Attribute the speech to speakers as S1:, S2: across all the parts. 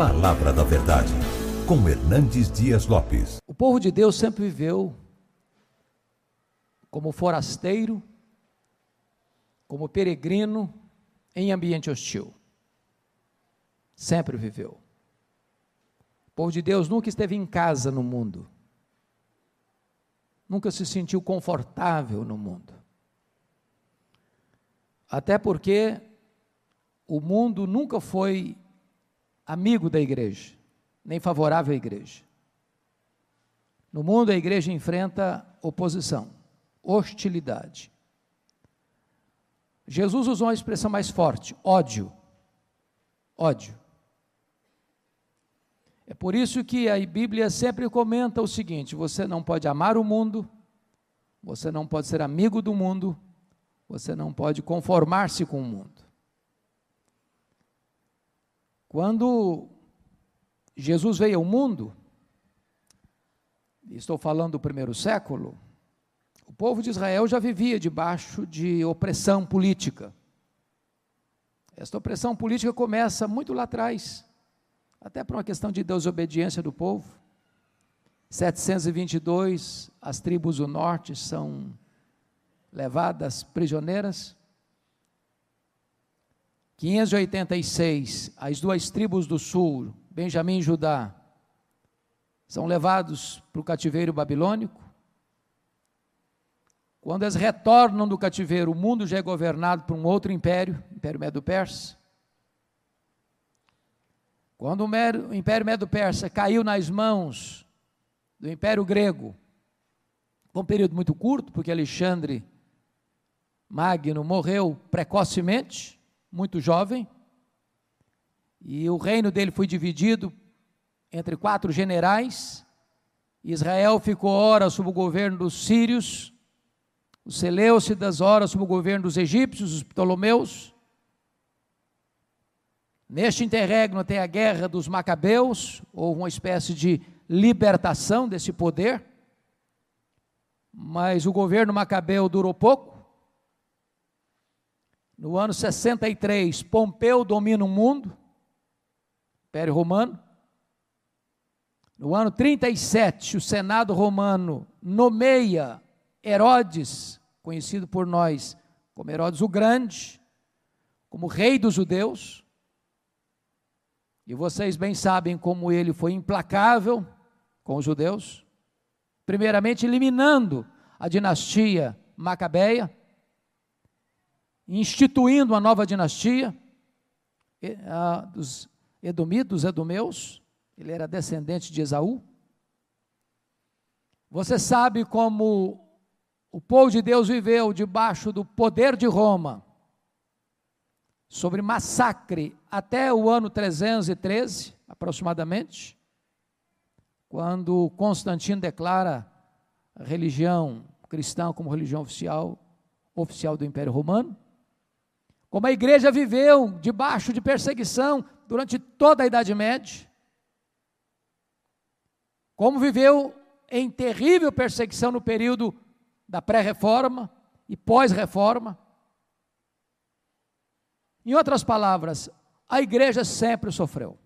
S1: Palavra da Verdade, com Hernandes Dias Lopes.
S2: O povo de Deus sempre viveu como forasteiro, como peregrino em ambiente hostil. Sempre viveu. O povo de Deus nunca esteve em casa no mundo. Nunca se sentiu confortável no mundo. Até porque o mundo nunca foi amigo da igreja, nem favorável à igreja. No mundo, a igreja enfrenta oposição, hostilidade. Jesus usou uma expressão mais forte: ódio. Ódio. É por isso que a Bíblia sempre comenta o seguinte: você não pode amar o mundo, você não pode ser amigo do mundo, você não pode conformar-se com o mundo. Quando Jesus veio ao mundo, estou falando do primeiro século, o povo de Israel já vivia debaixo de opressão política. Esta opressão política começa muito lá atrás, até por uma questão de desobediência do povo. 722, as tribos do norte são levadas prisioneiras. 586, as duas tribos do sul, Benjamim e Judá, são levados para o cativeiro babilônico. Quando eles retornam do cativeiro, o mundo já é governado por um outro império, Império Medo-Persa. Quando o Império Medo-Persa caiu nas mãos do Império Grego, foi um período muito curto, porque Alexandre Magno morreu precocemente, muito jovem, e o reino dele foi dividido entre quatro generais. Israel ficou ora sob o governo dos sírios, os Seleucidas ora sob o governo dos egípcios, os Ptolomeus. Neste interregno tem a guerra dos Macabeus, houve uma espécie de libertação desse poder, mas o governo macabeu durou pouco. No ano 63, Pompeu domina o mundo, Império Romano. No ano 37, o Senado Romano nomeia Herodes, conhecido por nós como Herodes o Grande, como rei dos judeus. E vocês bem sabem como ele foi implacável com os judeus, primeiramente eliminando a dinastia macabeia, instituindo uma nova dinastia a, dos edomitas, edomeus, ele era descendente de Esaú. Você sabe como o povo de Deus viveu debaixo do poder de Roma, sobre massacre até o ano 313, aproximadamente, quando Constantino declara a religião cristã como religião oficial, oficial do Império Romano. Como a igreja viveu debaixo de perseguição durante toda a Idade Média. Como viveu em terrível perseguição no período da pré-reforma e pós-reforma. Em outras palavras, a igreja sempre sofreu.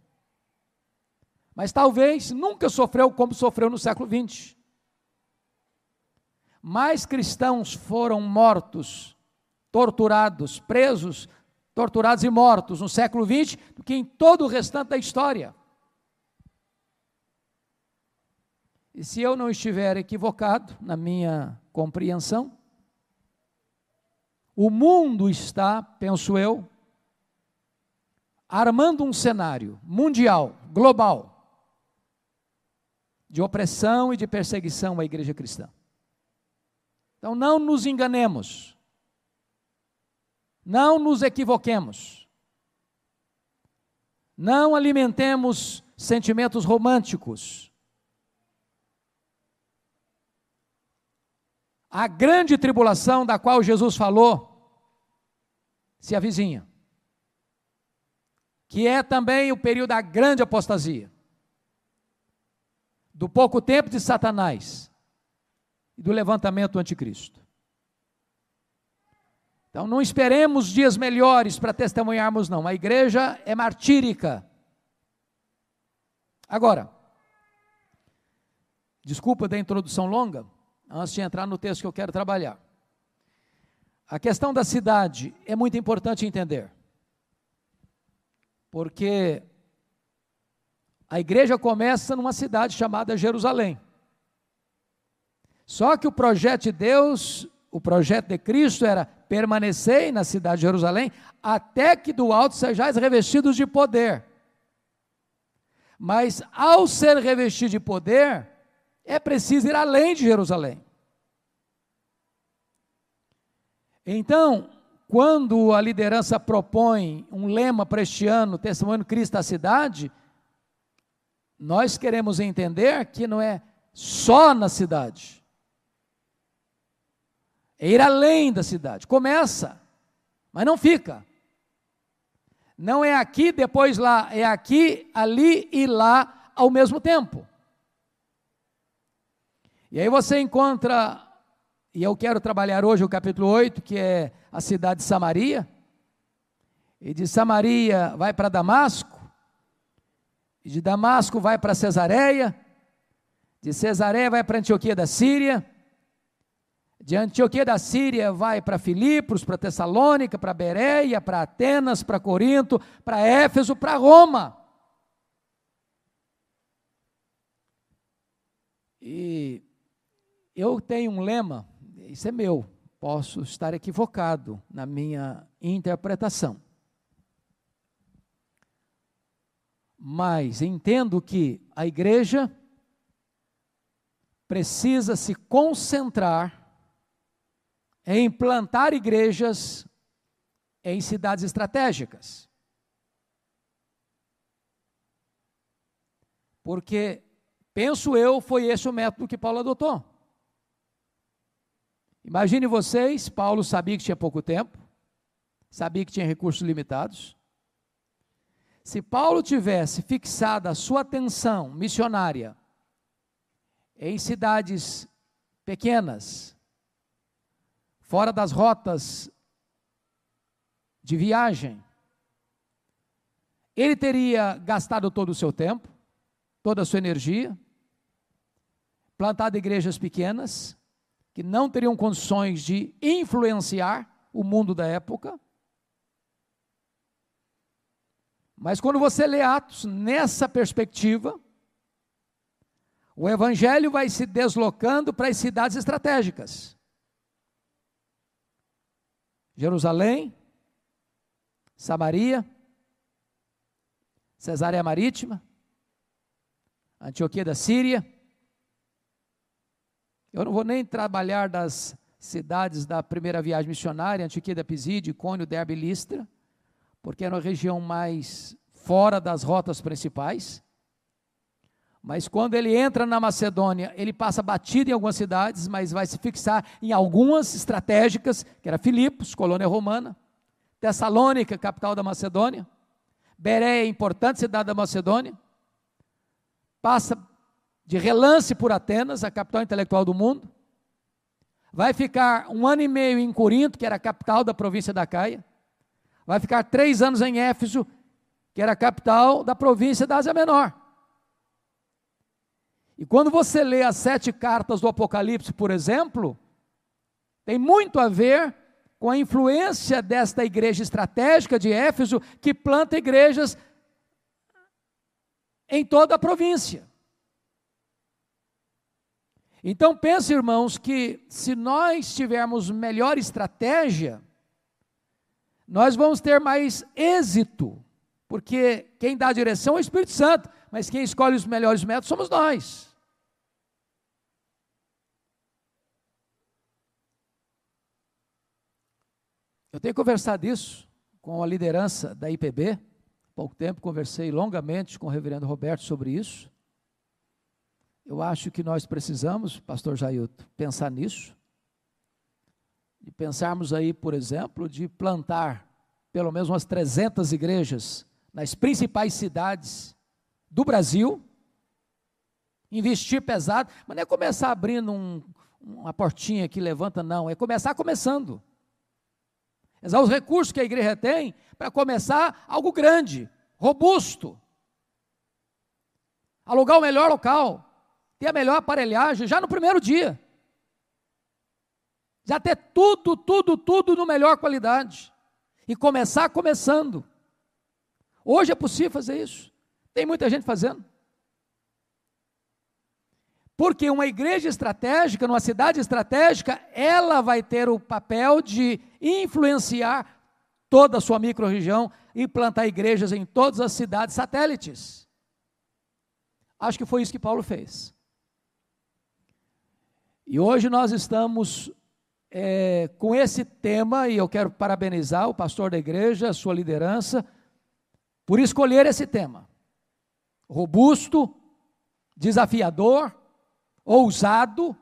S2: Mas talvez nunca sofreu como sofreu no século XX. Mais cristãos foram mortos torturados, presos, torturados e mortos no século XX do que em todo o restante da história. E se eu não estiver equivocado na minha compreensão, o mundo está, penso eu, armando um cenário mundial, global, de opressão e de perseguição à igreja cristã. Então não nos enganemos. Não nos equivoquemos. Não alimentemos sentimentos românticos. A grande tribulação da qual Jesus falou se avizinha, que é também o período da grande apostasia, do pouco tempo de Satanás e do levantamento do anticristo. Então não esperemos dias melhores para testemunharmos, não. A igreja é martírica. Agora, desculpa da introdução longa, antes de entrar no texto que eu quero trabalhar. A questão da cidade é muito importante entender, porque a igreja começa numa cidade chamada Jerusalém. Só que o projeto de Deus, o projeto de Cristo era permanecer na cidade de Jerusalém até que do alto sejais revestidos de poder. Mas ao ser revestido de poder, é preciso ir além de Jerusalém. Então, quando a liderança propõe um lema para este ano, Testemunho Cristo à cidade, nós queremos entender que não é só na cidade, é ir além da cidade. Começa, mas não fica. Não é aqui, depois lá, é aqui, ali e lá ao mesmo tempo. E aí você encontra, e eu quero trabalhar hoje o capítulo 8, que é a cidade de Samaria. E de Samaria vai para Damasco, e de Damasco vai para Cesareia, de Cesareia vai para Antioquia da Síria, de Antioquia da Síria vai para Filipos, para Tessalônica, para Bereia, para Atenas, para Corinto, para Éfeso, para Roma. E eu tenho um lema, isso é meu, posso estar equivocado na minha interpretação. Mas entendo que a igreja precisa se concentrar é implantar igrejas em cidades estratégicas. Porque, penso eu, foi esse o método que Paulo adotou. Imagine vocês, Paulo sabia que tinha pouco tempo, sabia que tinha recursos limitados. Se Paulo tivesse fixado a sua atenção missionária em cidades pequenas, fora das rotas de viagem, ele teria gastado todo o seu tempo, toda a sua energia, plantado igrejas pequenas, que não teriam condições de influenciar o mundo da época. Mas quando você lê Atos nessa perspectiva, o evangelho vai se deslocando para as cidades estratégicas. Jerusalém, Samaria, Cesárea Marítima, Antioquia da Síria. Eu não vou nem trabalhar das cidades da primeira viagem missionária, Antioquia da Pisídia, Cônio, Derbe e Listra, porque era uma região mais fora das rotas principais. Mas quando ele entra na Macedônia, ele passa batido em algumas cidades, mas vai se fixar em algumas estratégicas, que era Filipos, colônia romana, Tessalônica, capital da Macedônia, Bereia, importante cidade da Macedônia, passa de relance por Atenas, a capital intelectual do mundo, vai ficar um ano e meio em Corinto, que era a capital da província da Caia, vai ficar três anos em Éfeso, que era a capital da província da Ásia Menor. E quando você lê as sete cartas do Apocalipse, por exemplo, tem muito a ver com a influência desta igreja estratégica de Éfeso, que planta igrejas em toda a província. Então pense, irmãos, que se nós tivermos melhor estratégia, nós vamos ter mais êxito, porque quem dá a direção é o Espírito Santo mas quem escolhe os melhores métodos somos nós. Eu tenho conversado isso com a liderança da IPB. Pouco tempo conversei longamente com o reverendo Roberto sobre isso. Eu acho que nós precisamos, pastor Jailton, pensar nisso. E pensarmos aí, por exemplo, de plantar pelo menos umas 300 igrejas nas principais cidades do Brasil, investir pesado, mas não é começar abrindo um, uma portinha que levanta, não, é começar começando. Usar os recursos que a igreja tem para começar algo grande, robusto. alugar o melhor local, ter a melhor aparelhagem já no primeiro dia. Já ter tudo, tudo, tudo no melhor qualidade. E começar começando. Hoje é possível fazer isso. Tem muita gente fazendo. Porque uma igreja estratégica, numa cidade estratégica, ela vai ter o papel de influenciar toda a sua microrregião e plantar igrejas em todas as cidades satélites. Acho que foi isso que Paulo fez. E hoje nós estamos é, com esse tema, e eu quero parabenizar o pastor da igreja, a sua liderança, por escolher esse tema. Robusto, desafiador, ousado,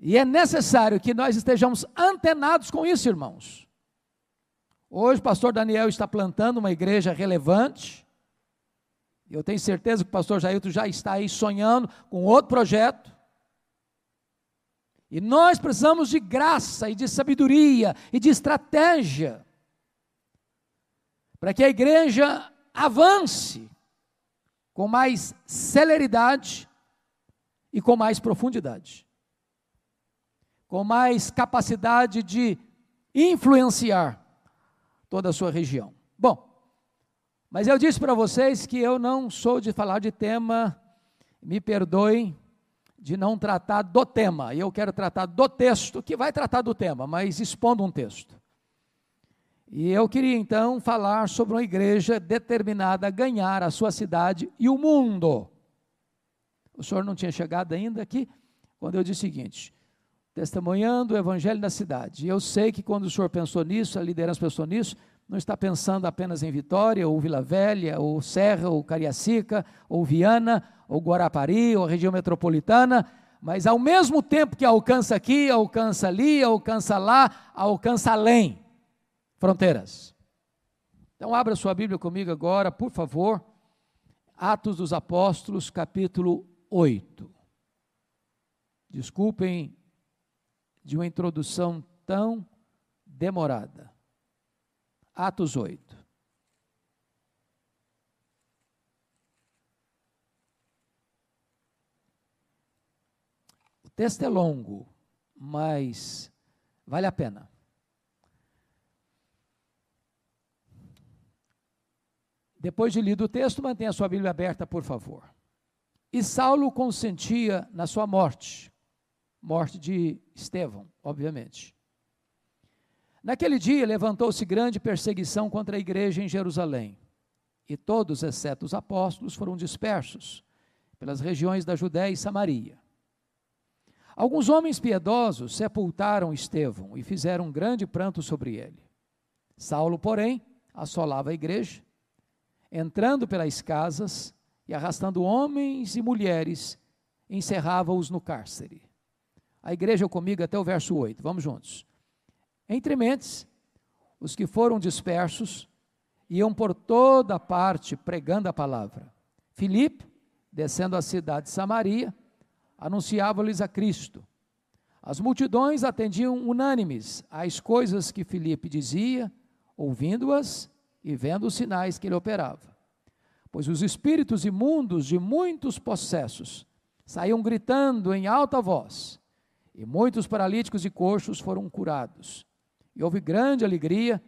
S2: e é necessário que nós estejamos antenados com isso, irmãos. Hoje o pastor Daniel está plantando uma igreja relevante. Eu tenho certeza que o pastor Jailton já está aí sonhando com outro projeto. E nós precisamos de graça e de sabedoria e de estratégia para que a igreja avance com mais celeridade e com mais profundidade, com mais capacidade de influenciar toda a sua região. Bom, mas eu disse para vocês que eu não sou de falar de tema, me perdoem, de não tratar do tema. Eu quero tratar do texto, que vai tratar do tema, mas expondo um texto. E eu queria então falar sobre uma igreja determinada a ganhar a sua cidade e o mundo. O senhor não tinha chegado ainda aqui quando eu disse o seguinte: testemunhando o evangelho da cidade. E eu sei que quando o senhor pensou nisso, a liderança pensou nisso, não está pensando apenas em Vitória, ou Vila Velha, ou Serra, ou Cariacica, ou Viana, ou Guarapari, ou região metropolitana, mas ao mesmo tempo que alcança aqui, alcança ali, alcança lá, alcança além fronteiras. Então, abra sua Bíblia comigo agora, por favor. Atos dos Apóstolos, capítulo 8. Desculpem de uma introdução tão demorada. Atos 8. O texto é longo, mas vale a pena. Depois de lido o texto, mantenha a sua Bíblia aberta, por favor. E Saulo consentia na sua morte, morte de Estevão, obviamente. Naquele dia levantou-se grande perseguição contra a igreja em Jerusalém, e todos, exceto os apóstolos, foram dispersos pelas regiões da Judéia e Samaria. Alguns homens piedosos sepultaram Estevão e fizeram um grande pranto sobre ele. Saulo, porém, assolava a igreja entrando pelas casas e arrastando homens e mulheres, encerrava-os no cárcere. A igreja comigo até o verso 8, vamos juntos. Entre mentes, os que foram dispersos iam por toda parte pregando a palavra. Filipe, descendo a cidade de Samaria, anunciava-lhes a Cristo. As multidões atendiam unânimes às coisas que Filipe dizia, ouvindo-as e vendo os sinais que ele operava. Pois os espíritos imundos de muitos possessos saíam gritando em alta voz, e muitos paralíticos e coxos foram curados. E houve grande alegria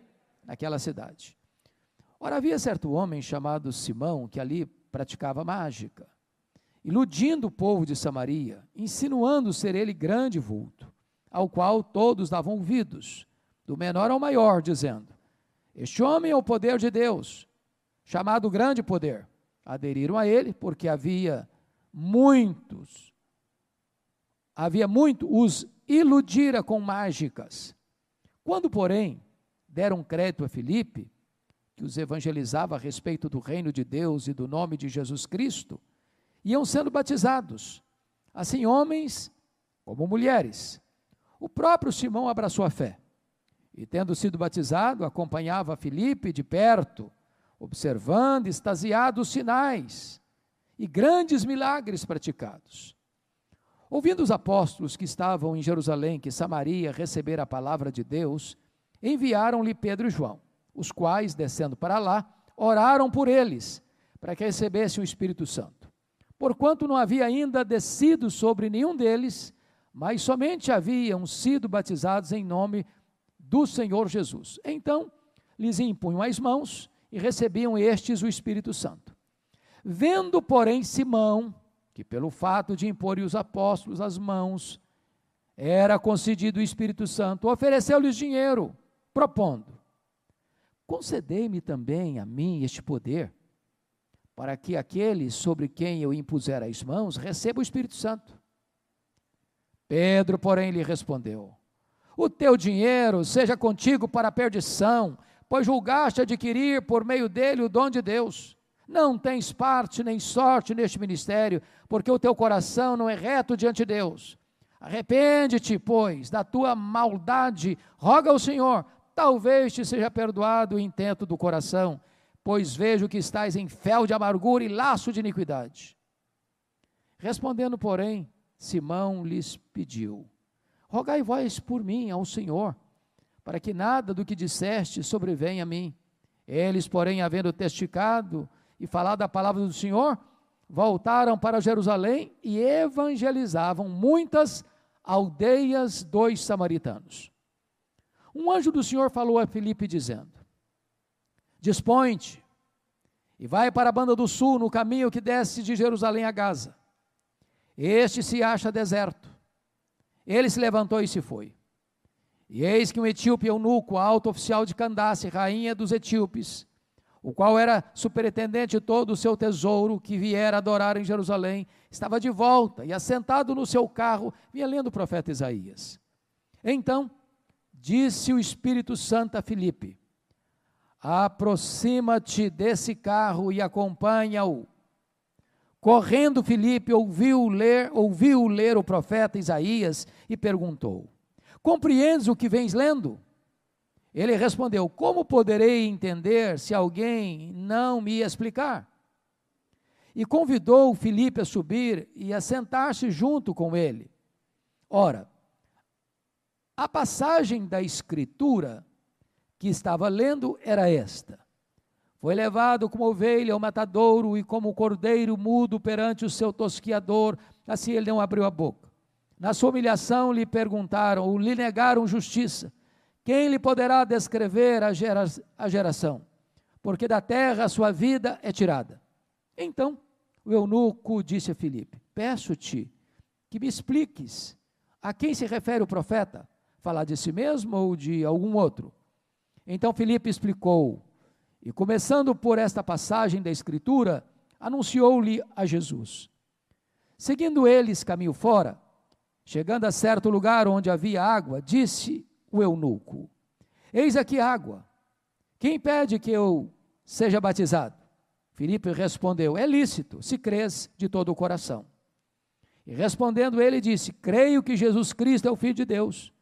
S2: naquela cidade. Ora, havia certo homem chamado Simão que ali praticava mágica, iludindo o povo de Samaria, insinuando ser ele grande vulto, ao qual todos davam ouvidos, do menor ao maior, dizendo: este homem é o poder de Deus, chamado grande poder. Aderiram a ele porque havia muitos, havia muito os iludira com mágicas. Quando, porém, deram crédito a Filipe, que os evangelizava a respeito do reino de Deus e do nome de Jesus Cristo, iam sendo batizados, assim homens como mulheres. O próprio Simão abraçou a fé e tendo sido batizado, acompanhava Filipe de perto, observando extasiado os sinais e grandes milagres praticados. Ouvindo os apóstolos que estavam em Jerusalém que Samaria recebera a palavra de Deus, enviaram-lhe Pedro e João, os quais, descendo para lá, oraram por eles, para que recebesse o Espírito Santo. Porquanto não havia ainda descido sobre nenhum deles, mas somente haviam sido batizados em nome do Senhor Jesus. Então, lhes impunham as mãos e recebiam estes o Espírito Santo. Vendo, porém, Simão, que pelo fato de impor os apóstolos as mãos, era concedido o Espírito Santo, ofereceu-lhes dinheiro, propondo: Concedei-me também a mim este poder, para que aquele sobre quem eu impuser as mãos receba o Espírito Santo. Pedro, porém, lhe respondeu: O teu dinheiro seja contigo para a perdição, pois julgaste adquirir por meio dele o dom de Deus. Não tens parte nem sorte neste ministério, porque o teu coração não é reto diante de Deus. Arrepende-te, pois, da tua maldade, roga ao Senhor, talvez te seja perdoado o intento do coração, pois vejo que estás em fel de amargura e laço de iniquidade. Respondendo, porém, Simão lhes pediu: Rogai vós por mim ao Senhor, para que nada do que disseste sobrevenha a mim. Eles, porém, havendo testificado e falado a palavra do Senhor, voltaram para Jerusalém e evangelizavam muitas aldeias dos samaritanos. Um anjo do Senhor falou a Filipe dizendo: Dispõe-te e vai para a banda do sul, no caminho que desce de Jerusalém a Gaza. Este se acha deserto. Ele se levantou e se foi. E eis que um etíope eunuco, alto oficial de Candace, rainha dos etíopes, o qual era superintendente de todo o seu tesouro, que viera adorar em Jerusalém, estava de volta e, assentado no seu carro, vinha lendo o profeta Isaías. Então, disse o Espírito Santo a Filipe: Aproxima-te desse carro e acompanha-o. Correndo, Filipe ouviu ler, ouviu ler o profeta Isaías e perguntou: Compreendes o que vens lendo? Ele respondeu: Como poderei entender se alguém não me explicar? E convidou Filipe a subir e a sentar-se junto com ele. Ora, a passagem da Escritura que estava lendo era esta: Foi levado como ovelha ao matadouro e como cordeiro mudo perante o seu tosquiador, assim ele não abriu a boca. Na sua humilhação lhe perguntaram, ou lhe negaram justiça. Quem lhe poderá descrever a, gera, a geração? Porque da terra a sua vida é tirada. Então, o eunuco disse a Filipe: Peço-te que me expliques a quem se refere o profeta. Falar de si mesmo ou de algum outro? Então Filipe explicou, e começando por esta passagem da Escritura, anunciou-lhe a Jesus. Seguindo eles caminho fora, chegando a certo lugar onde havia água, disse o eunuco: Eis aqui água. Quem pede que eu seja batizado? Filipe respondeu: É lícito, se crês de todo o coração. E respondendo ele disse: Creio que Jesus Cristo é o Filho de Deus.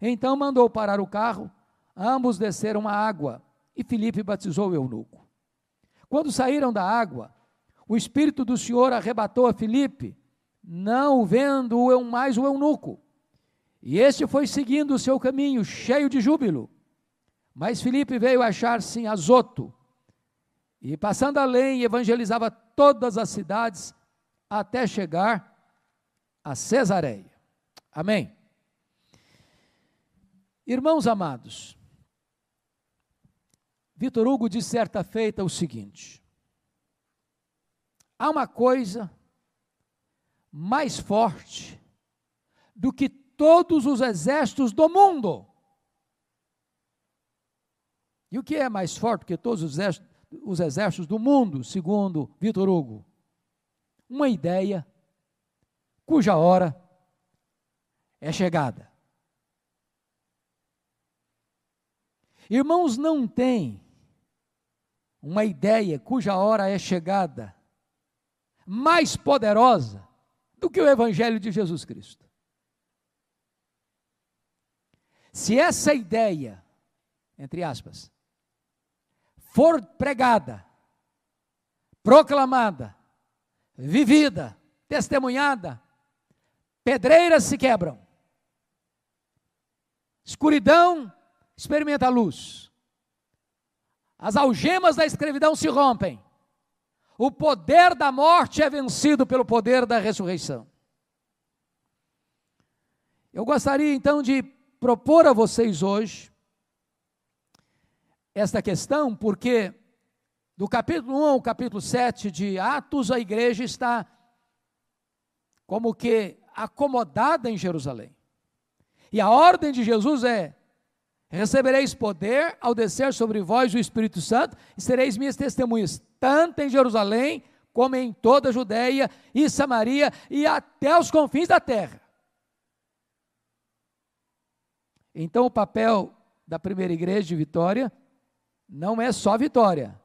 S2: Então mandou parar o carro, ambos desceram a água e Filipe batizou o eunuco. Quando saíram da água, o Espírito do Senhor arrebatou a Filipe, não vendo mais o eunuco. E este foi seguindo o seu caminho, cheio de júbilo. Mas Filipe veio achar-se em Azoto, e passando além, evangelizava todas as cidades, até chegar a Cesareia. Amém. Irmãos amados, Vitor Hugo disse certa feita o seguinte: há uma coisa mais forte do que todos os exércitos do mundo. E o que é mais forte que todos os exércitos, os exércitos do mundo, segundo Vitor Hugo? Uma ideia cuja hora é chegada. Irmãos, não tem uma ideia cuja hora é chegada mais poderosa do que o Evangelho de Jesus Cristo. Se essa ideia, entre aspas, for pregada, proclamada, vivida, testemunhada, pedreiras se quebram, escuridão experimenta a luz, as algemas da escravidão se rompem, o poder da morte é vencido pelo poder da ressurreição. Eu gostaria então de propor a vocês hoje esta questão, porque do capítulo 1 ao capítulo 7 de Atos, a igreja está como que acomodada em Jerusalém. E a ordem de Jesus é: recebereis poder ao descer sobre vós o Espírito Santo, e sereis minhas testemunhas, tanto em Jerusalém, como em toda a Judéia e Samaria e até os confins da terra. Então, o papel da primeira igreja de Vitória não é só Vitória,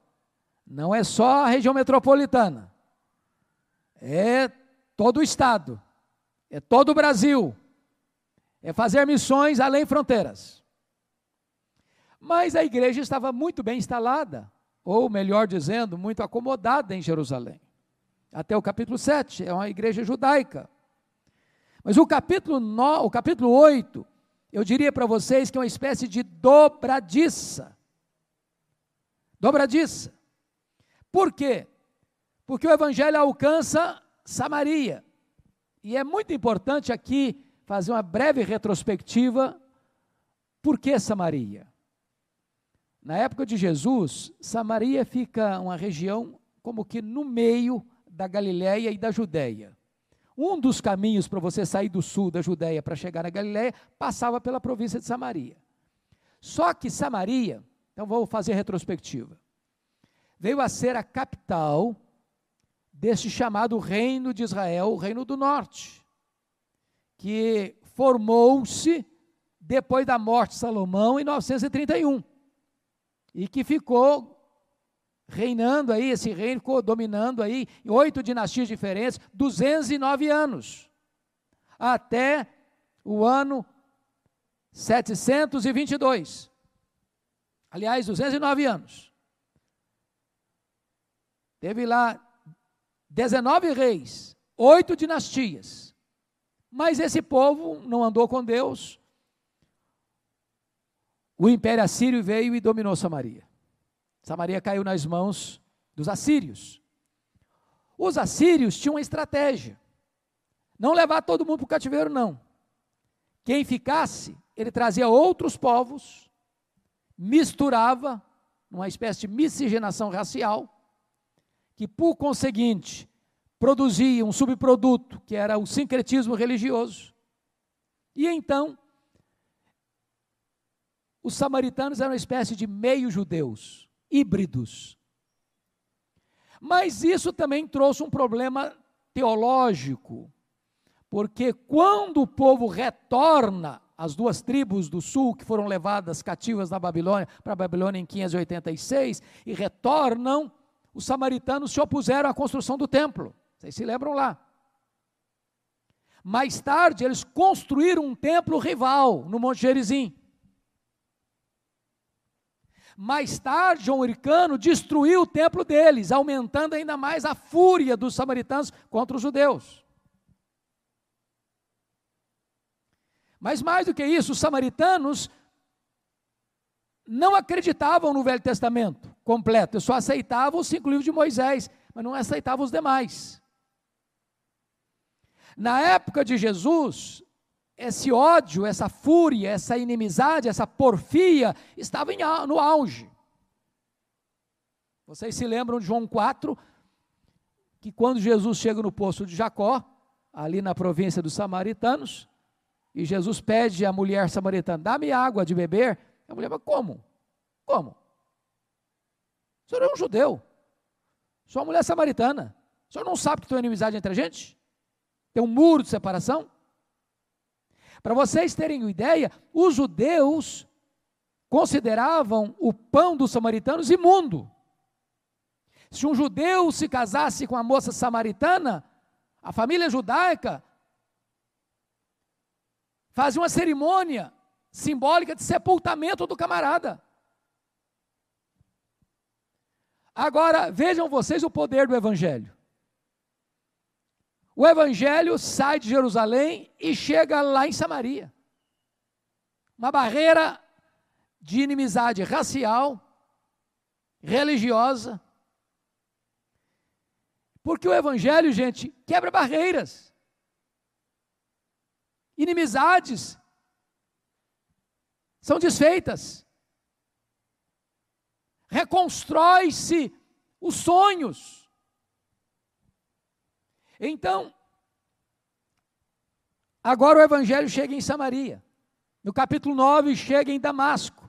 S2: não é só a região metropolitana, é todo o estado, é todo o Brasil, é fazer missões além fronteiras. Mas a igreja estava muito bem instalada, ou melhor dizendo, muito acomodada em Jerusalém. Até o capítulo 7, é uma igreja judaica. Mas o capítulo, no, o capítulo 8, eu diria para vocês que é uma espécie de dobradiça. Dobradiça. Por quê? Porque o evangelho alcança Samaria. E é muito importante aqui fazer uma breve retrospectiva. Por que Samaria? Na época de Jesus, Samaria fica uma região como que no meio da Galiléia e da Judéia. Um dos caminhos para você sair do sul da Judéia para chegar na Galiléia passava pela província de Samaria. Só que Samaria, então vou fazer retrospectiva, veio a ser a capital deste chamado Reino de Israel, o Reino do Norte, que formou-se depois da morte de Salomão em 931 e que ficou reinando aí, esse reino ficou dominando aí oito dinastias diferentes, 209 anos, até o ano 722. Aliás, 209 anos. Teve lá 19 reis, oito dinastias. Mas esse povo não andou com Deus, o império assírio veio e dominou Samaria. Samaria caiu nas mãos dos assírios. Os assírios tinham uma estratégia. Não levar todo mundo para o cativeiro, não. Quem ficasse, ele trazia outros povos, misturava, numa espécie de miscigenação racial, que por conseguinte produzia um subproduto, que era o sincretismo religioso. E então os samaritanos eram uma espécie de meio-judeus, híbridos. Mas isso também trouxe um problema teológico, porque quando o povo retorna, as duas tribos do sul que foram levadas cativas na Babilônia, para a Babilônia em 586, e retornam, os samaritanos se opuseram à construção do templo. Vocês se lembram lá? Mais tarde, eles construíram um templo rival no Monte Gerizim. Mais tarde, João Hircano destruiu o templo deles, aumentando ainda mais a fúria dos samaritanos contra os judeus. Mas mais do que isso, os samaritanos não acreditavam no Velho Testamento completo, só aceitavam os cinco livros de Moisés, mas não aceitavam os demais. Na época de Jesus, esse ódio, essa fúria, essa inimizade, essa porfia estava em, no auge. Vocês se lembram de João 4, que quando Jesus chega no poço de Jacó, ali na província dos samaritanos, e Jesus pede à mulher samaritana: dá-me água de beber. A mulher fala: como? Como? O senhor é um judeu, sou uma mulher samaritana. O senhor não sabe que tem inimizade entre a gente? Tem um muro de separação? Para vocês terem uma ideia, os judeus consideravam o pão dos samaritanos imundo. Se um judeu se casasse com a moça samaritana, a família judaica fazia uma cerimônia simbólica de sepultamento do camarada. Agora, vejam vocês o poder do evangelho. O evangelho sai de Jerusalém e chega lá em Samaria. Uma barreira de inimizade racial, religiosa. Porque o Evangelho, gente, quebra barreiras, inimizades são desfeitas, reconstrói-se os sonhos. Então, agora o Evangelho chega em Samaria, no capítulo 9 chega em Damasco,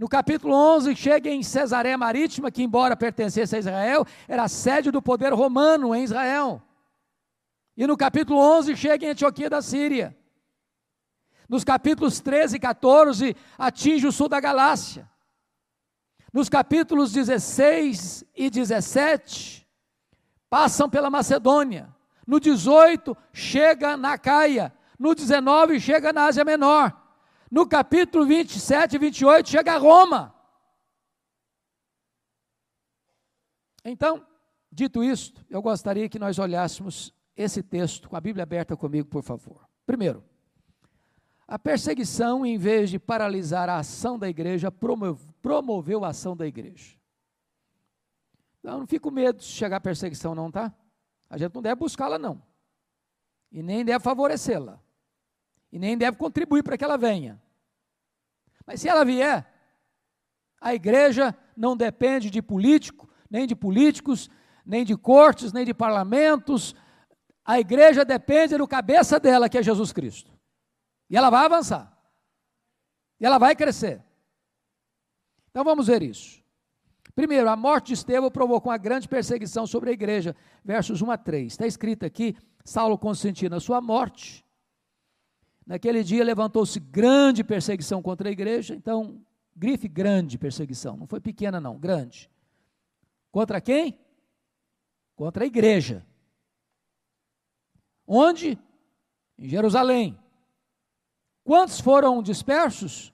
S2: no capítulo 11, chega em Cesareia Marítima, que, embora pertencesse a Israel, era sede do poder romano em Israel. E no capítulo 11, chega em Antioquia da Síria. Nos capítulos 13 e 14, atinge o sul da Galácia. Nos capítulos 16 e 17, passam pela Macedônia. No 18, chega na Caia. No 19, chega na Ásia Menor. No capítulo 27 e 28 chega a Roma. Então, dito isto, eu gostaria que nós olhássemos esse texto com a Bíblia aberta comigo, por favor. Primeiro, a perseguição, em vez de paralisar a ação da igreja, promoveu a ação da igreja. Então, não fico medo de chegar a perseguição, não, tá? A gente não deve buscá-la, não. E nem deve favorecê-la e nem deve contribuir para que ela venha. Mas se ela vier, a igreja não depende de político, nem de políticos, nem de cortes, nem de parlamentos. A igreja depende do cabeça dela, que é Jesus Cristo. E ela vai avançar. E ela vai crescer. Então vamos ver isso. Primeiro, a morte de Estevão provocou uma grande perseguição sobre a igreja, versos 1 a 3. Está escrito aqui: Saulo consentiu na sua morte, Naquele dia levantou-se grande perseguição contra a igreja, então, grife grande perseguição, não foi pequena, não, grande. Contra quem? Contra a igreja. Onde? Em Jerusalém. Quantos foram dispersos?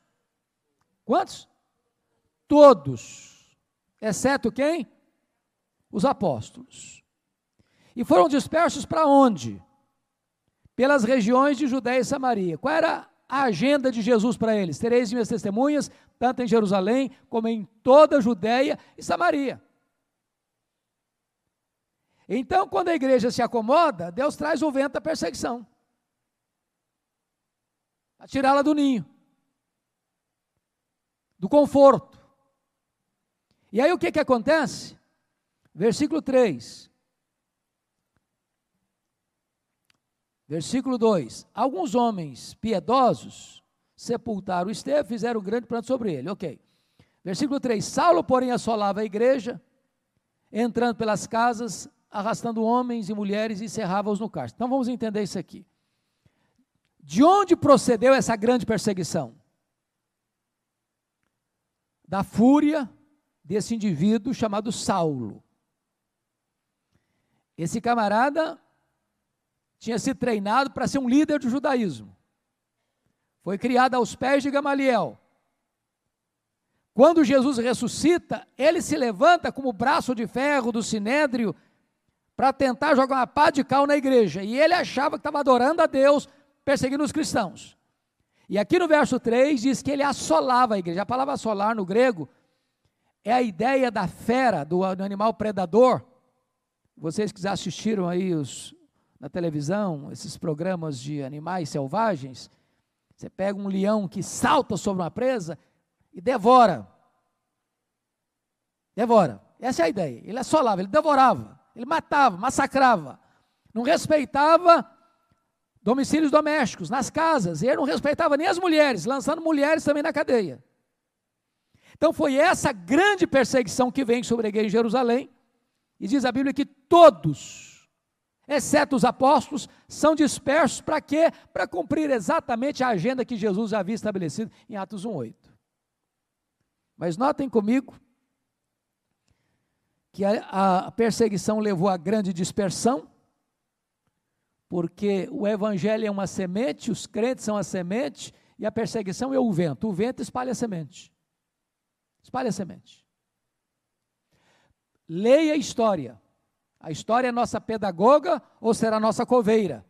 S2: Quantos? Todos, exceto quem? Os apóstolos. E foram dispersos para onde? pelas regiões de Judéia e Samaria. Qual era a agenda de Jesus para eles? Tereis minhas testemunhas, tanto em Jerusalém como em toda a Judéia e Samaria. Então, quando a igreja se acomoda, Deus traz o vento da perseguição para tirá-la do ninho, do conforto. E aí o que, que acontece? Versículo 3: Versículo 2: Alguns homens piedosos sepultaram Estevão, fizeram um grande pranto sobre ele. Ok. Versículo 3: Saulo, porém, assolava a igreja, entrando pelas casas, arrastando homens e mulheres e cerrava-os no cárcere. Então vamos entender isso aqui. De onde procedeu essa grande perseguição? Da fúria desse indivíduo chamado Saulo. Esse camarada tinha se treinado para ser um líder do judaísmo. Foi criado aos pés de Gamaliel. Quando Jesus ressuscita, ele se levanta como braço de ferro do sinédrio para tentar jogar uma pá de cal na igreja. E ele achava que estava adorando a Deus, perseguindo os cristãos. E aqui no verso 3 diz que ele assolava a igreja. A palavra assolar no grego é a ideia da fera, do, animal predador. Vocês que já assistiram aí os, na televisão, esses programas de animais selvagens, você pega um leão que salta sobre uma presa e devora. Devora. Essa é a ideia. Ele assolava, ele devorava, ele matava, massacrava. Não respeitava domicílios domésticos, nas casas. E ele não respeitava nem as mulheres, lançando mulheres também na cadeia. Então foi essa grande perseguição que vem sobre a igreja em Jerusalém. E diz a Bíblia que todos exceto os apóstolos, são dispersos para quê? Para cumprir exatamente a agenda que Jesus havia estabelecido em Atos 1:8. Mas notem comigo que a, a perseguição levou a grande dispersão, porque o evangelho é uma semente, os crentes são a semente, e a perseguição é o vento. O vento espalha a semente. Espalha a semente. Leia a história. A história é nossa pedagoga ou será nossa coveira?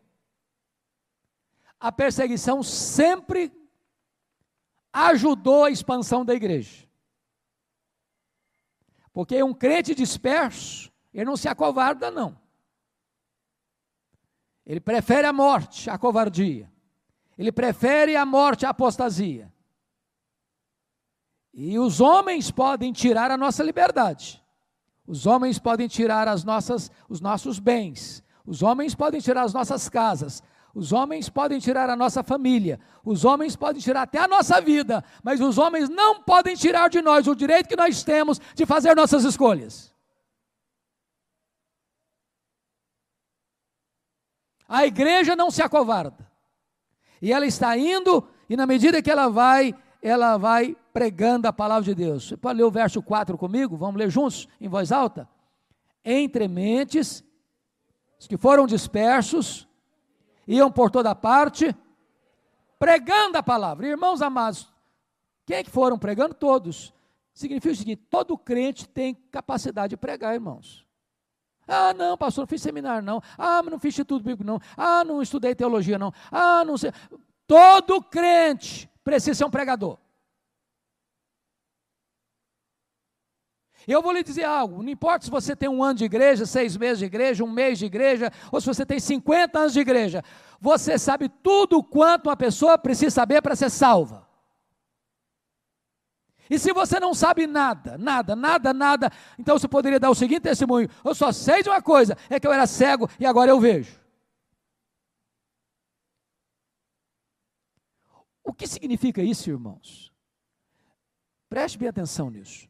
S2: A perseguição sempre ajudou a expansão da igreja. Porque um crente disperso, ele não se acovarda, não. Ele prefere a morte à covardia. Ele prefere a morte à apostasia. E os homens podem tirar a nossa liberdade. Os homens podem tirar as nossas, os nossos bens. Os homens podem tirar as nossas casas. Os homens podem tirar a nossa família. Os homens podem tirar até a nossa vida. Mas os homens não podem tirar de nós o direito que nós temos de fazer nossas escolhas. A igreja não se acovarda. E ela está indo, e na medida que ela vai, ela vai pregando a palavra de Deus. Você pode ler o verso 4 comigo? Vamos ler juntos, em voz alta? Entre mentes, os que foram dispersos, iam por toda parte, pregando a palavra. Irmãos amados, quem é que foram pregando? Todos. Significa o seguinte: todo crente tem capacidade de pregar, irmãos. Ah, não, pastor, não fiz seminário, não. Ah, não fiz instituto bíblico, não. Ah, não estudei teologia, não. Ah, não sei. Todo crente precisa ser um pregador. Eu vou lhe dizer algo: não importa se você tem um ano de igreja, seis meses de igreja, um mês de igreja, ou se você tem 50 anos de igreja, você sabe tudo quanto uma pessoa precisa saber para ser salva. E se você não sabe nada, nada, nada, nada, então você poderia dar o seguinte testemunho: eu só sei de uma coisa, é que eu era cego e agora eu vejo. O que significa isso, irmãos? Preste bem atenção nisso.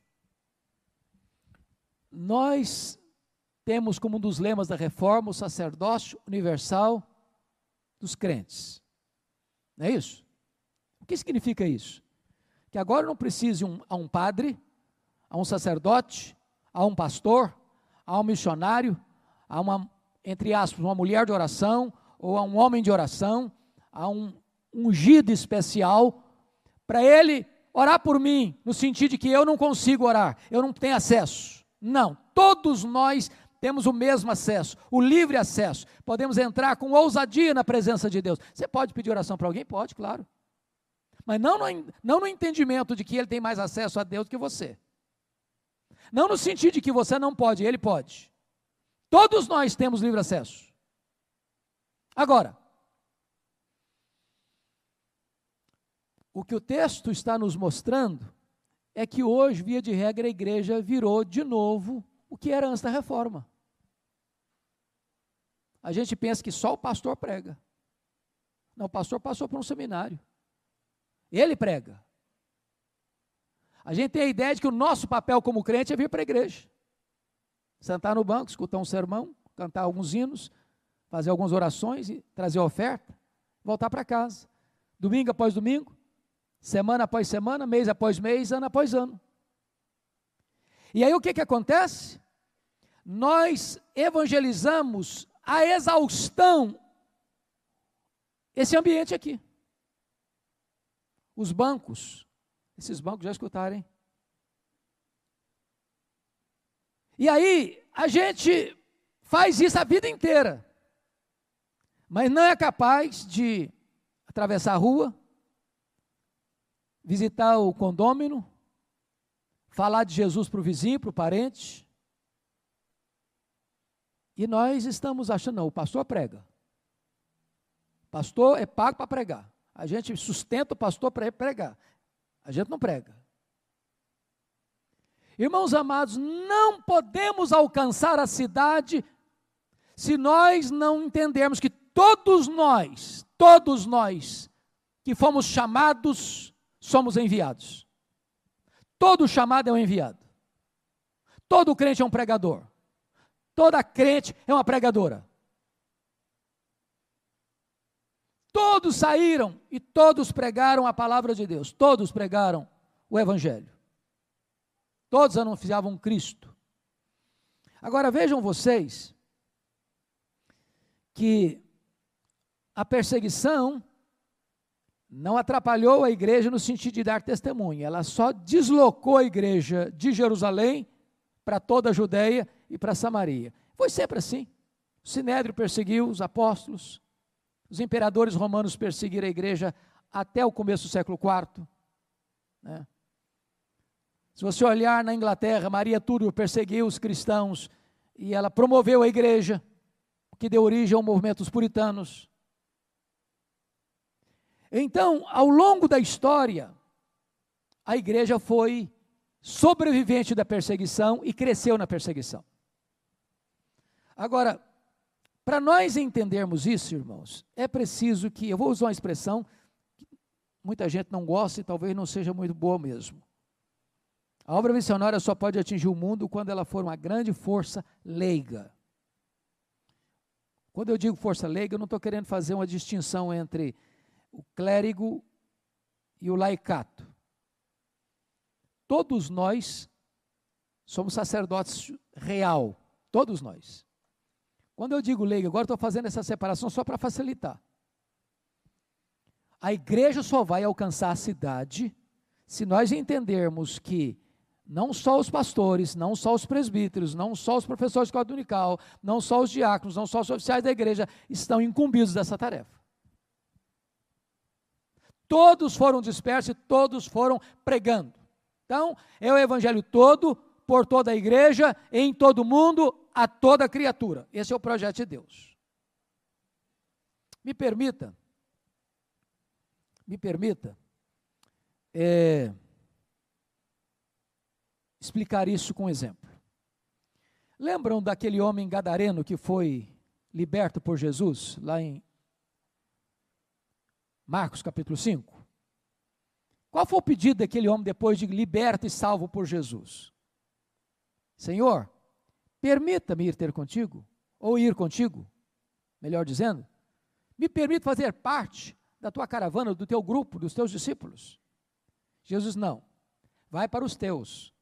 S2: Nós temos como um dos lemas da reforma o sacerdócio universal dos crentes. Não é isso? O que significa isso? que agora não precise um, a um padre, a um sacerdote, a um pastor, a um missionário, a uma, entre aspas, uma mulher de oração, ou a um homem de oração, a um ungido especial, para ele orar por mim, no sentido de que eu não consigo orar, eu não tenho acesso. Não, todos nós temos o mesmo acesso, o livre acesso. Podemos entrar com ousadia na presença de Deus. Você pode pedir oração para alguém? Pode, claro mas não no, não no entendimento de que ele tem mais acesso a Deus que você. Não no sentido de que você não pode, ele pode. Todos nós temos livre acesso. Agora, o que o texto está nos mostrando é que hoje, via de regra, a igreja virou de novo o que era antes da reforma. A gente pensa que só o pastor prega. Não, o pastor passou por um seminário. Ele prega. A gente tem a ideia de que o nosso papel como crente é vir para a igreja. Sentar no banco, escutar um sermão, cantar alguns hinos, fazer algumas orações e trazer oferta, voltar para casa. Domingo após domingo, semana após semana, mês após mês, ano após ano. E aí o que, que acontece? Nós evangelizamos a exaustão esse ambiente aqui. Os bancos, esses bancos já escutaram, hein? E aí, a gente faz isso a vida inteira, mas não é capaz de atravessar a rua, visitar o condômino, falar de Jesus para o vizinho, para o parente. E nós estamos achando, não, o pastor prega. Pastor é pago para pregar. A gente sustenta o pastor para pregar. A gente não prega. Irmãos amados, não podemos alcançar a cidade se nós não entendermos que todos nós, todos nós que fomos chamados, somos enviados. Todo chamado é um enviado. Todo crente é um pregador. Toda crente é uma pregadora. Todos saíram e todos pregaram a palavra de Deus. Todos pregaram o Evangelho. Todos anunciavam Cristo. Agora vejam vocês que a perseguição não atrapalhou a igreja no sentido de dar testemunho, ela só deslocou a igreja de Jerusalém para toda a Judéia e para Samaria. Foi sempre assim. O Sinédrio perseguiu os apóstolos, os imperadores romanos perseguiram a igreja até o começo do século IV. Né? Se você olhar na Inglaterra, Maria Túlio perseguiu os cristãos e ela promoveu a igreja, que deu origem ao movimento dos puritanos. Então, ao longo da história, a igreja foi sobrevivente da perseguição e cresceu na perseguição. Agora, para nós entendermos isso, irmãos, é preciso que, eu vou usar uma expressão que muita gente não gosta e talvez não seja muito boa mesmo. A obra missionária só pode atingir o mundo quando ela for uma grande força leiga. Quando eu digo força leiga, eu não estou querendo fazer uma distinção entre o clérigo e o laicato. Todos nós somos sacerdotes real, todos nós. Quando eu digo leigo, agora estou fazendo essa separação só para facilitar. A igreja só vai alcançar a cidade se nós entendermos que não só os pastores, não só os presbíteros, não só os professores de escola dominical, não só os diáconos, não só os oficiais da igreja estão incumbidos dessa tarefa. Todos foram dispersos e todos foram pregando. Então, é o evangelho todo, por toda a igreja, em todo mundo, a toda criatura. Esse é o projeto de Deus. Me permita, me permita, é, explicar isso com um exemplo. Lembram daquele homem gadareno que foi liberto por Jesus, lá em Marcos capítulo 5? Qual foi o pedido daquele homem depois de liberto e salvo por Jesus? Senhor, Permita-me ir ter contigo, ou ir contigo, melhor dizendo, me permita fazer parte da tua caravana, do teu grupo, dos teus discípulos. Jesus não, vai para os teus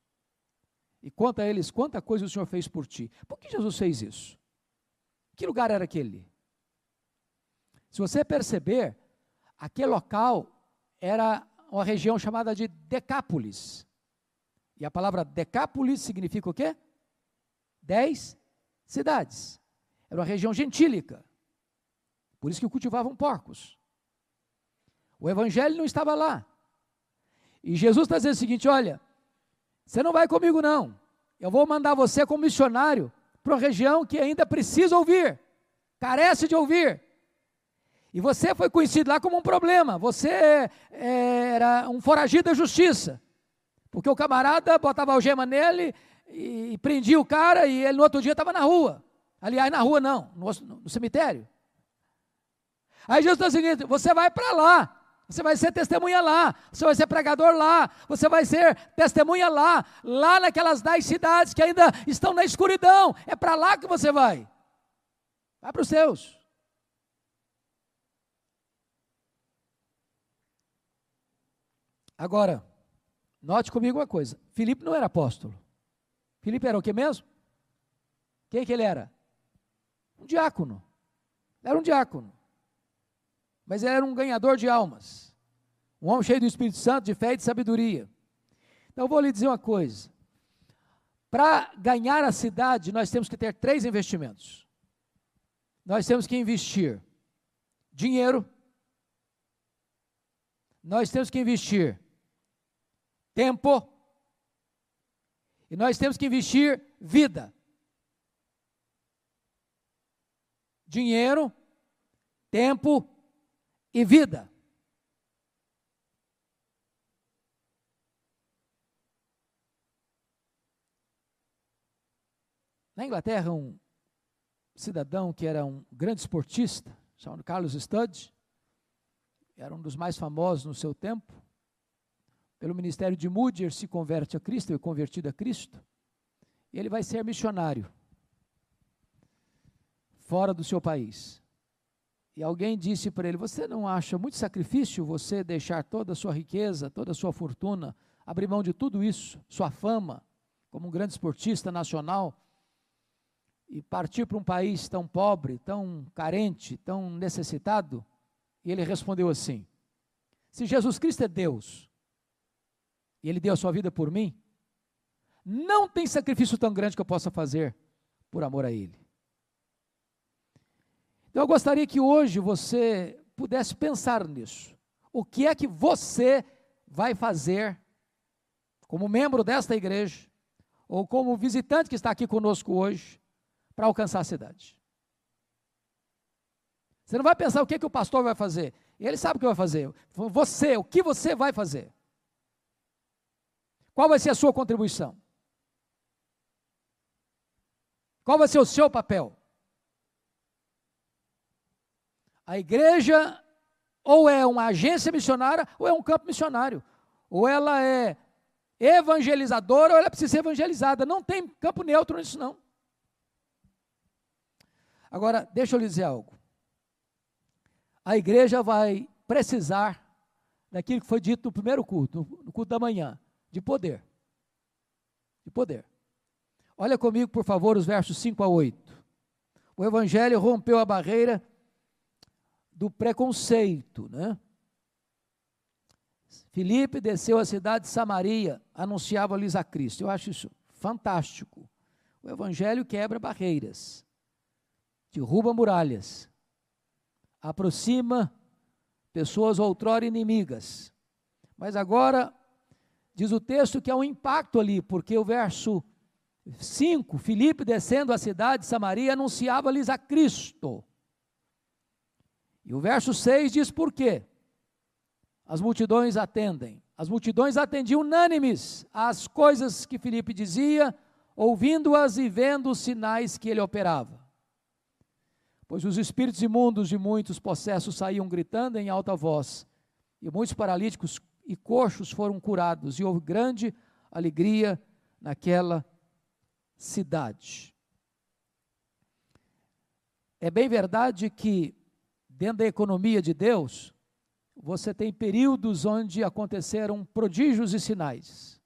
S2: e conta a eles quanta coisa o Senhor fez por ti. Por que Jesus fez isso? Que lugar era aquele? Se você perceber, aquele local era uma região chamada de Decápolis. E a palavra Decápolis significa o quê? dez cidades. Era uma região gentílica. Por isso que cultivavam porcos. O evangelho não estava lá. E Jesus está dizendo o seguinte: olha, você não vai comigo, não. Eu vou mandar você como missionário para uma região que ainda precisa ouvir, carece de ouvir. E você foi conhecido lá como um problema. Você é, era um foragido da justiça. Porque o camarada botava algema nele, e, prendia o cara e ele no outro dia estava na rua. Aliás, na rua não, no, no cemitério. Aí Jesus está o seguinte: você vai para lá, você vai ser testemunha lá, você vai ser pregador lá, você vai ser testemunha lá, lá naquelas dez cidades que ainda estão na escuridão. É para lá que você vai. Vai para os seus. Agora, note comigo uma coisa: Filipe não era apóstolo. Filipe era o que mesmo? Quem que ele era? Um diácono. Era um diácono. Mas ele era um ganhador de almas. Um homem cheio do Espírito Santo, de fé e de sabedoria. Então eu vou lhe dizer uma coisa. Para ganhar a cidade, nós temos que ter três investimentos. Nós temos que investir dinheiro, nós temos que investir tempo e nós temos que investir vida. Dinheiro, tempo e vida. Na Inglaterra, um cidadão que era um grande esportista, chamado Carlos Studd, era um dos mais famosos no seu tempo, pelo ministério de Moody, se converte a Cristo, é convertido a Cristo, e ele vai ser missionário fora do seu país. E alguém disse para ele: Você não acha muito sacrifício você deixar toda a sua riqueza, toda a sua fortuna, abrir mão de tudo isso, sua fama, como um grande esportista nacional, e partir para um país tão pobre, tão carente, tão necessitado? E ele respondeu assim: Se Jesus Cristo é Deus, e Ele deu a sua vida por mim, não tem sacrifício tão grande que eu possa fazer por amor a Ele. Então eu gostaria que hoje você pudesse pensar nisso. O que é que você vai fazer como membro desta igreja, ou como visitante que está aqui conosco hoje, para alcançar a cidade? Você não vai pensar o que, que o pastor vai fazer. Ele sabe o que vai fazer. Você, o que você vai fazer? Qual vai ser a sua contribuição? Qual vai ser o seu papel? A igreja ou é uma agência missionária ou é um campo missionário. Ou ela é evangelizadora ou ela precisa ser evangelizada. Não tem campo neutro nisso não. Agora, deixa eu lhe dizer algo. A igreja vai precisar daquilo que foi dito no primeiro culto, no culto da manhã, de poder. De poder. Olha comigo, por favor, os versos 5 a 8. O evangelho rompeu a barreira do preconceito, né? Filipe desceu à cidade de Samaria, anunciava-lhes a Cristo. Eu acho isso fantástico. O evangelho quebra barreiras, derruba muralhas, aproxima pessoas outrora inimigas. Mas agora diz o texto que há um impacto ali, porque o verso 5, Filipe descendo à cidade de Samaria anunciava-lhes a Cristo. E o verso 6 diz por quê? As multidões atendem. As multidões atendiam unânimes às coisas que Filipe dizia, ouvindo-as e vendo os sinais que ele operava. Pois os espíritos imundos de muitos possessos saíam gritando em alta voz, e muitos paralíticos e coxos foram curados, e houve grande alegria naquela cidade. É bem verdade que dentro da economia de Deus, você tem períodos onde aconteceram prodígios e sinais.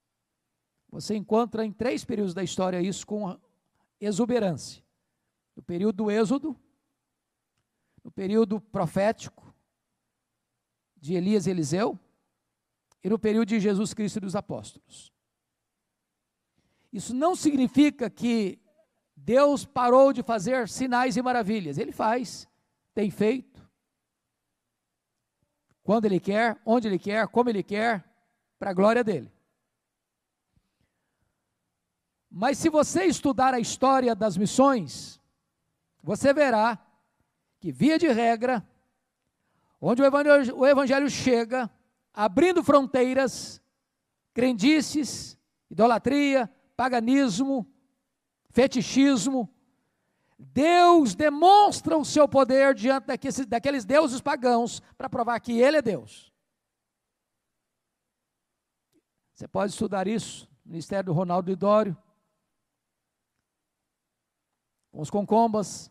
S2: Você encontra em três períodos da história isso com exuberância: no período do Êxodo, no período profético de Elias e Eliseu, e no período de Jesus Cristo e dos apóstolos. Isso não significa que Deus parou de fazer sinais e maravilhas. Ele faz, tem feito quando Ele quer, onde Ele quer, como Ele quer, para a glória dele. Mas se você estudar a história das missões, você verá que, via de regra, onde o evangelho, o evangelho chega, abrindo fronteiras, crendices, idolatria, paganismo, fetichismo, Deus demonstra o seu poder diante daqueles, daqueles deuses pagãos para provar que Ele é Deus. Você pode estudar isso no Ministério do Ronaldo Idório, com os concombas.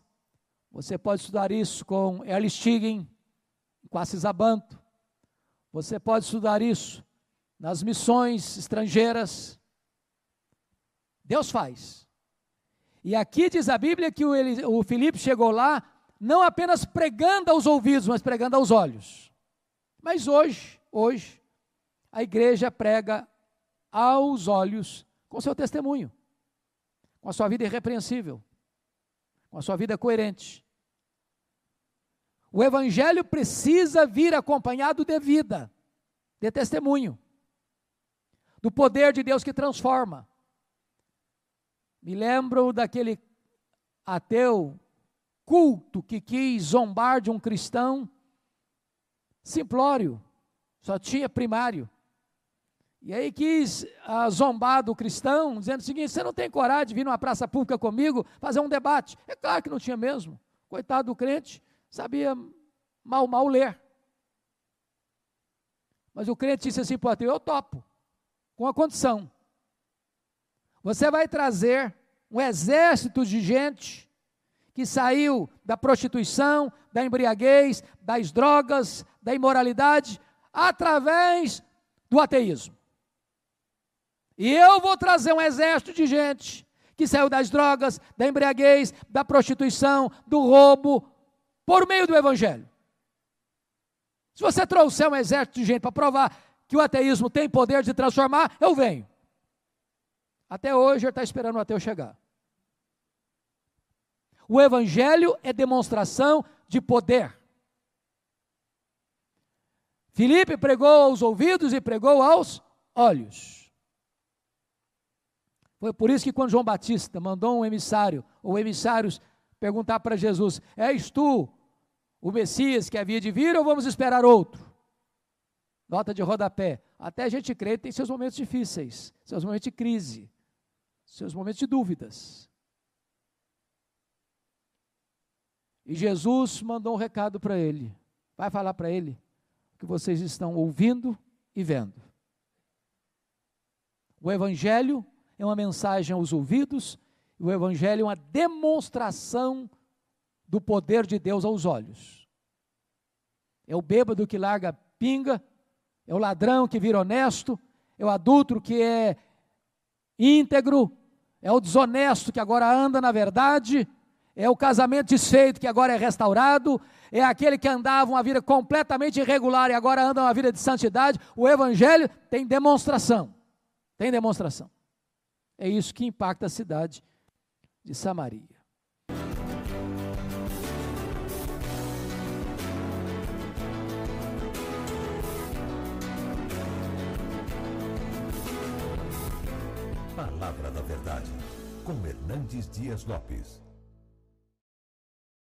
S2: Você pode estudar isso com Erle Stigen, com Assis Abanto. Você pode estudar isso nas missões estrangeiras. Deus faz. E aqui diz a Bíblia que o, o Filipe chegou lá não apenas pregando aos ouvidos, mas pregando aos olhos. Mas hoje, hoje, a igreja prega aos olhos com seu testemunho, com a sua vida irrepreensível, com a sua vida coerente. O evangelho precisa vir acompanhado de vida, de testemunho, do poder de Deus que transforma. Me lembro daquele ateu culto que quis zombar de um cristão simplório, só tinha primário. E aí quis ah, zombar do cristão, dizendo o seguinte: você não tem coragem de vir numa praça pública comigo fazer um debate. É claro que não tinha mesmo. Coitado do crente, sabia mal, mal ler. Mas o crente disse assim para o ateu: eu topo, com a condição você vai trazer um exército de gente que saiu da prostituição, da embriaguez, das drogas, da imoralidade, através do ateísmo. E eu vou trazer um exército de gente que saiu das drogas, da embriaguez, da prostituição, do roubo, por meio do Evangelho. Se você trouxer um exército de gente para provar que o ateísmo tem poder de transformar, eu venho. Até hoje ele está esperando o ateu chegar. O Evangelho é demonstração de poder. Filipe pregou aos ouvidos e pregou aos olhos. Foi por isso que quando João Batista mandou um emissário, ou emissários, perguntar para Jesus: És tu o Messias que havia de vir ou vamos esperar outro? Nota de rodapé. Até a gente crê tem seus momentos difíceis, seus momentos de crise, seus momentos de dúvidas. E Jesus mandou um recado para ele. Vai falar para ele que vocês estão ouvindo e vendo. O Evangelho é uma mensagem aos ouvidos, e o Evangelho é uma demonstração do poder de Deus aos olhos. É o bêbado que larga pinga, é o ladrão que vira honesto, é o adulto que é íntegro, é o desonesto que agora anda na verdade, é o casamento desfeito que agora é restaurado, é aquele que andava uma vida completamente irregular e agora anda uma vida de santidade. O Evangelho tem demonstração. Tem demonstração. É isso que impacta a cidade de Samaria.
S1: Com Hernandes Dias Lopes.